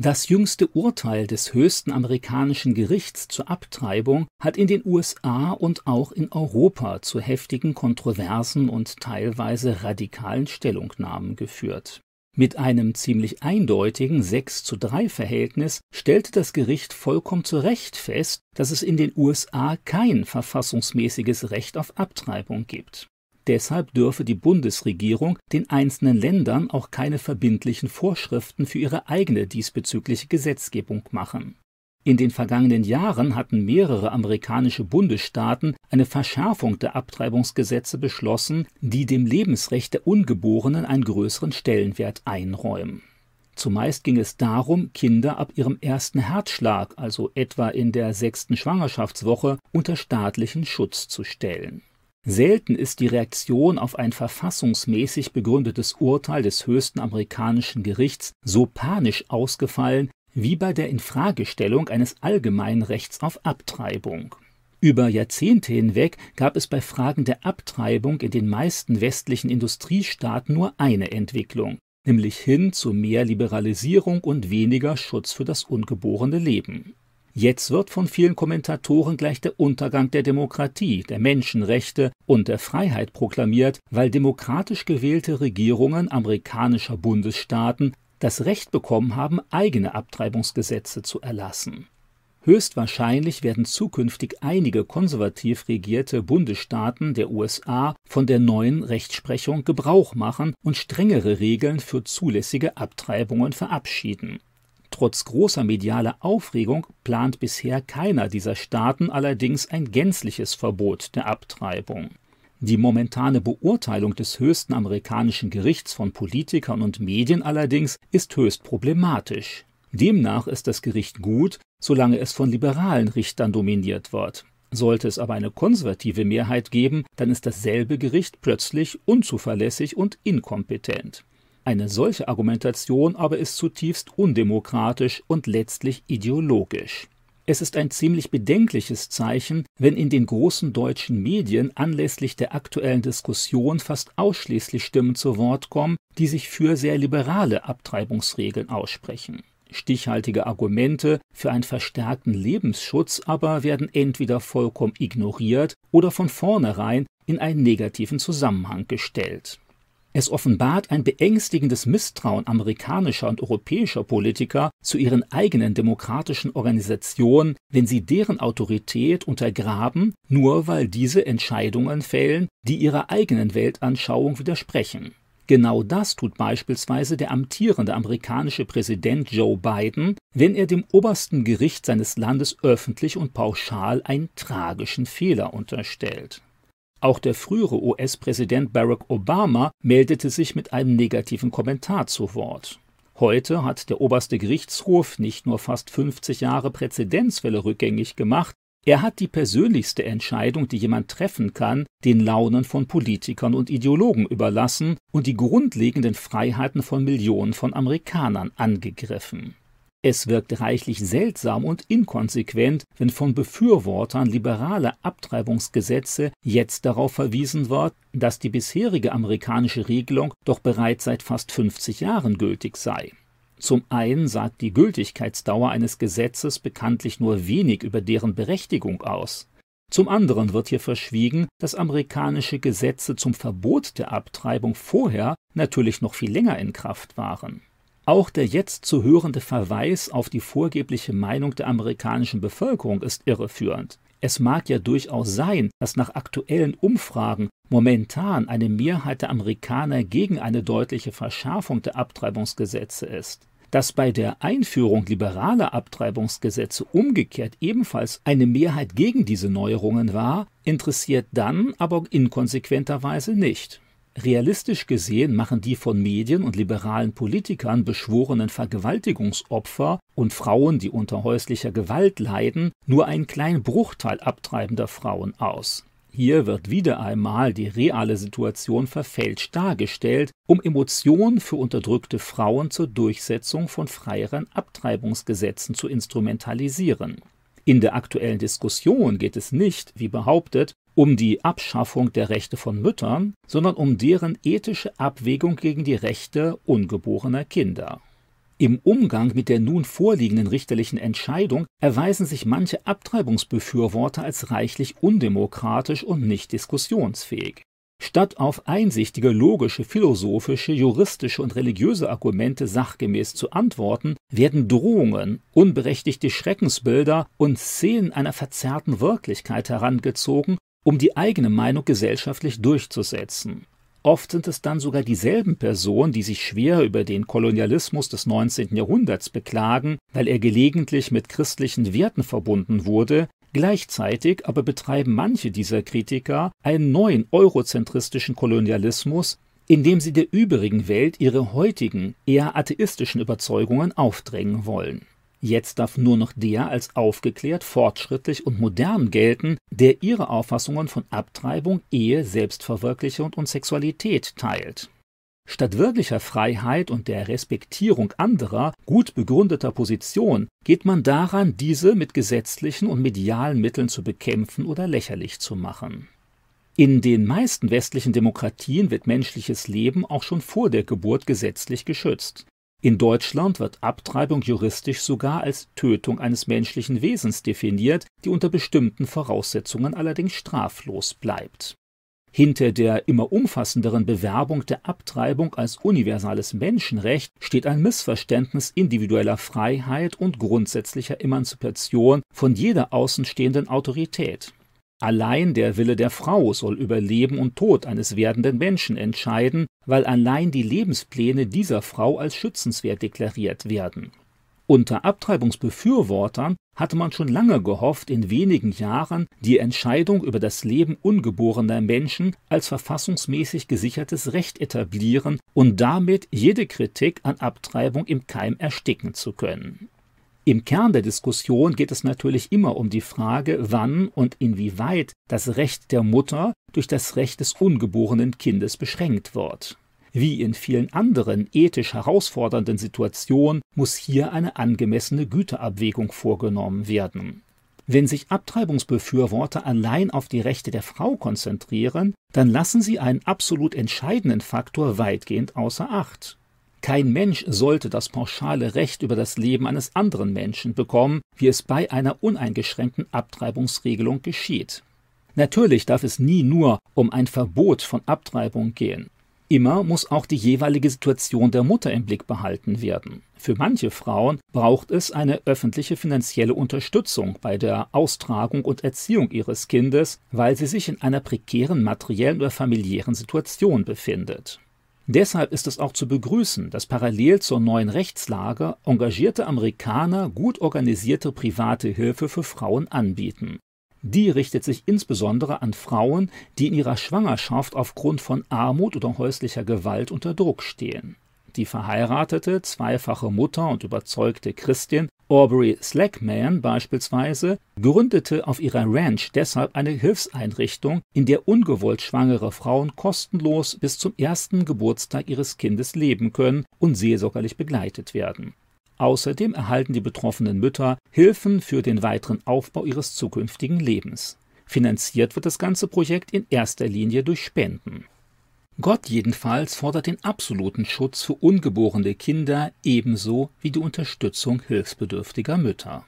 Das jüngste Urteil des höchsten amerikanischen Gerichts zur Abtreibung hat in den USA und auch in Europa zu heftigen Kontroversen und teilweise radikalen Stellungnahmen geführt. Mit einem ziemlich eindeutigen 6 zu 3 Verhältnis stellte das Gericht vollkommen zu Recht fest, dass es in den USA kein verfassungsmäßiges Recht auf Abtreibung gibt. Deshalb dürfe die Bundesregierung den einzelnen Ländern auch keine verbindlichen Vorschriften für ihre eigene diesbezügliche Gesetzgebung machen. In den vergangenen Jahren hatten mehrere amerikanische Bundesstaaten eine Verschärfung der Abtreibungsgesetze beschlossen, die dem Lebensrecht der Ungeborenen einen größeren Stellenwert einräumen. Zumeist ging es darum, Kinder ab ihrem ersten Herzschlag, also etwa in der sechsten Schwangerschaftswoche, unter staatlichen Schutz zu stellen. Selten ist die Reaktion auf ein verfassungsmäßig begründetes Urteil des höchsten amerikanischen Gerichts so panisch ausgefallen wie bei der Infragestellung eines allgemeinen Rechts auf Abtreibung. Über Jahrzehnte hinweg gab es bei Fragen der Abtreibung in den meisten westlichen Industriestaaten nur eine Entwicklung, nämlich hin zu mehr Liberalisierung und weniger Schutz für das ungeborene Leben. Jetzt wird von vielen Kommentatoren gleich der Untergang der Demokratie, der Menschenrechte und der Freiheit proklamiert, weil demokratisch gewählte Regierungen amerikanischer Bundesstaaten das Recht bekommen haben, eigene Abtreibungsgesetze zu erlassen. Höchstwahrscheinlich werden zukünftig einige konservativ regierte Bundesstaaten der USA von der neuen Rechtsprechung Gebrauch machen und strengere Regeln für zulässige Abtreibungen verabschieden. Trotz großer medialer Aufregung plant bisher keiner dieser Staaten allerdings ein gänzliches Verbot der Abtreibung. Die momentane Beurteilung des höchsten amerikanischen Gerichts von Politikern und Medien allerdings ist höchst problematisch. Demnach ist das Gericht gut, solange es von liberalen Richtern dominiert wird. Sollte es aber eine konservative Mehrheit geben, dann ist dasselbe Gericht plötzlich unzuverlässig und inkompetent. Eine solche Argumentation aber ist zutiefst undemokratisch und letztlich ideologisch. Es ist ein ziemlich bedenkliches Zeichen, wenn in den großen deutschen Medien anlässlich der aktuellen Diskussion fast ausschließlich Stimmen zu Wort kommen, die sich für sehr liberale Abtreibungsregeln aussprechen. Stichhaltige Argumente für einen verstärkten Lebensschutz aber werden entweder vollkommen ignoriert oder von vornherein in einen negativen Zusammenhang gestellt. Es offenbart ein beängstigendes Misstrauen amerikanischer und europäischer Politiker zu ihren eigenen demokratischen Organisationen, wenn sie deren Autorität untergraben, nur weil diese Entscheidungen fällen, die ihrer eigenen Weltanschauung widersprechen. Genau das tut beispielsweise der amtierende amerikanische Präsident Joe Biden, wenn er dem obersten Gericht seines Landes öffentlich und pauschal einen tragischen Fehler unterstellt. Auch der frühere US-Präsident Barack Obama meldete sich mit einem negativen Kommentar zu Wort. Heute hat der oberste Gerichtshof nicht nur fast 50 Jahre Präzedenzfälle rückgängig gemacht, er hat die persönlichste Entscheidung, die jemand treffen kann, den Launen von Politikern und Ideologen überlassen und die grundlegenden Freiheiten von Millionen von Amerikanern angegriffen. Es wirkt reichlich seltsam und inkonsequent, wenn von Befürwortern liberaler Abtreibungsgesetze jetzt darauf verwiesen wird, dass die bisherige amerikanische Regelung doch bereits seit fast 50 Jahren gültig sei. Zum einen sagt die Gültigkeitsdauer eines Gesetzes bekanntlich nur wenig über deren Berechtigung aus. Zum anderen wird hier verschwiegen, dass amerikanische Gesetze zum Verbot der Abtreibung vorher natürlich noch viel länger in Kraft waren. Auch der jetzt zu hörende Verweis auf die vorgebliche Meinung der amerikanischen Bevölkerung ist irreführend. Es mag ja durchaus sein, dass nach aktuellen Umfragen momentan eine Mehrheit der Amerikaner gegen eine deutliche Verschärfung der Abtreibungsgesetze ist. Dass bei der Einführung liberaler Abtreibungsgesetze umgekehrt ebenfalls eine Mehrheit gegen diese Neuerungen war, interessiert dann aber inkonsequenterweise nicht. Realistisch gesehen machen die von Medien und liberalen Politikern beschworenen Vergewaltigungsopfer und Frauen, die unter häuslicher Gewalt leiden, nur einen kleinen Bruchteil abtreibender Frauen aus. Hier wird wieder einmal die reale Situation verfälscht dargestellt, um Emotionen für unterdrückte Frauen zur Durchsetzung von freieren Abtreibungsgesetzen zu instrumentalisieren. In der aktuellen Diskussion geht es nicht, wie behauptet, um die Abschaffung der Rechte von Müttern, sondern um deren ethische Abwägung gegen die Rechte ungeborener Kinder. Im Umgang mit der nun vorliegenden richterlichen Entscheidung erweisen sich manche Abtreibungsbefürworter als reichlich undemokratisch und nicht diskussionsfähig. Statt auf einsichtige logische, philosophische, juristische und religiöse Argumente sachgemäß zu antworten, werden Drohungen, unberechtigte Schreckensbilder und Szenen einer verzerrten Wirklichkeit herangezogen, um die eigene Meinung gesellschaftlich durchzusetzen. Oft sind es dann sogar dieselben Personen, die sich schwer über den Kolonialismus des 19. Jahrhunderts beklagen, weil er gelegentlich mit christlichen Werten verbunden wurde, Gleichzeitig aber betreiben manche dieser Kritiker einen neuen eurozentristischen Kolonialismus, indem sie der übrigen Welt ihre heutigen, eher atheistischen Überzeugungen aufdrängen wollen. Jetzt darf nur noch der als aufgeklärt, fortschrittlich und modern gelten, der ihre Auffassungen von Abtreibung, Ehe, Selbstverwirklichung und Sexualität teilt. Statt wirklicher Freiheit und der Respektierung anderer, gut begründeter Position, geht man daran, diese mit gesetzlichen und medialen Mitteln zu bekämpfen oder lächerlich zu machen. In den meisten westlichen Demokratien wird menschliches Leben auch schon vor der Geburt gesetzlich geschützt. In Deutschland wird Abtreibung juristisch sogar als Tötung eines menschlichen Wesens definiert, die unter bestimmten Voraussetzungen allerdings straflos bleibt. Hinter der immer umfassenderen Bewerbung der Abtreibung als universales Menschenrecht steht ein Missverständnis individueller Freiheit und grundsätzlicher Emanzipation von jeder außenstehenden Autorität. Allein der Wille der Frau soll über Leben und Tod eines werdenden Menschen entscheiden, weil allein die Lebenspläne dieser Frau als schützenswert deklariert werden. Unter Abtreibungsbefürwortern hatte man schon lange gehofft, in wenigen Jahren die Entscheidung über das Leben ungeborener Menschen als verfassungsmäßig gesichertes Recht etablieren und damit jede Kritik an Abtreibung im Keim ersticken zu können. Im Kern der Diskussion geht es natürlich immer um die Frage, wann und inwieweit das Recht der Mutter durch das Recht des ungeborenen Kindes beschränkt wird. Wie in vielen anderen ethisch herausfordernden Situationen muss hier eine angemessene Güterabwägung vorgenommen werden. Wenn sich Abtreibungsbefürworter allein auf die Rechte der Frau konzentrieren, dann lassen sie einen absolut entscheidenden Faktor weitgehend außer Acht. Kein Mensch sollte das pauschale Recht über das Leben eines anderen Menschen bekommen, wie es bei einer uneingeschränkten Abtreibungsregelung geschieht. Natürlich darf es nie nur um ein Verbot von Abtreibung gehen. Immer muss auch die jeweilige Situation der Mutter im Blick behalten werden. Für manche Frauen braucht es eine öffentliche finanzielle Unterstützung bei der Austragung und Erziehung ihres Kindes, weil sie sich in einer prekären materiellen oder familiären Situation befindet. Deshalb ist es auch zu begrüßen, dass parallel zur neuen Rechtslage engagierte Amerikaner gut organisierte private Hilfe für Frauen anbieten. Die richtet sich insbesondere an Frauen, die in ihrer Schwangerschaft aufgrund von Armut oder häuslicher Gewalt unter Druck stehen. Die verheiratete, zweifache Mutter und überzeugte Christin Aubrey Slackman beispielsweise gründete auf ihrer Ranch deshalb eine Hilfseinrichtung, in der ungewollt schwangere Frauen kostenlos bis zum ersten Geburtstag ihres Kindes leben können und seelsorgerlich begleitet werden. Außerdem erhalten die betroffenen Mütter Hilfen für den weiteren Aufbau ihres zukünftigen Lebens. Finanziert wird das ganze Projekt in erster Linie durch Spenden. Gott jedenfalls fordert den absoluten Schutz für ungeborene Kinder ebenso wie die Unterstützung hilfsbedürftiger Mütter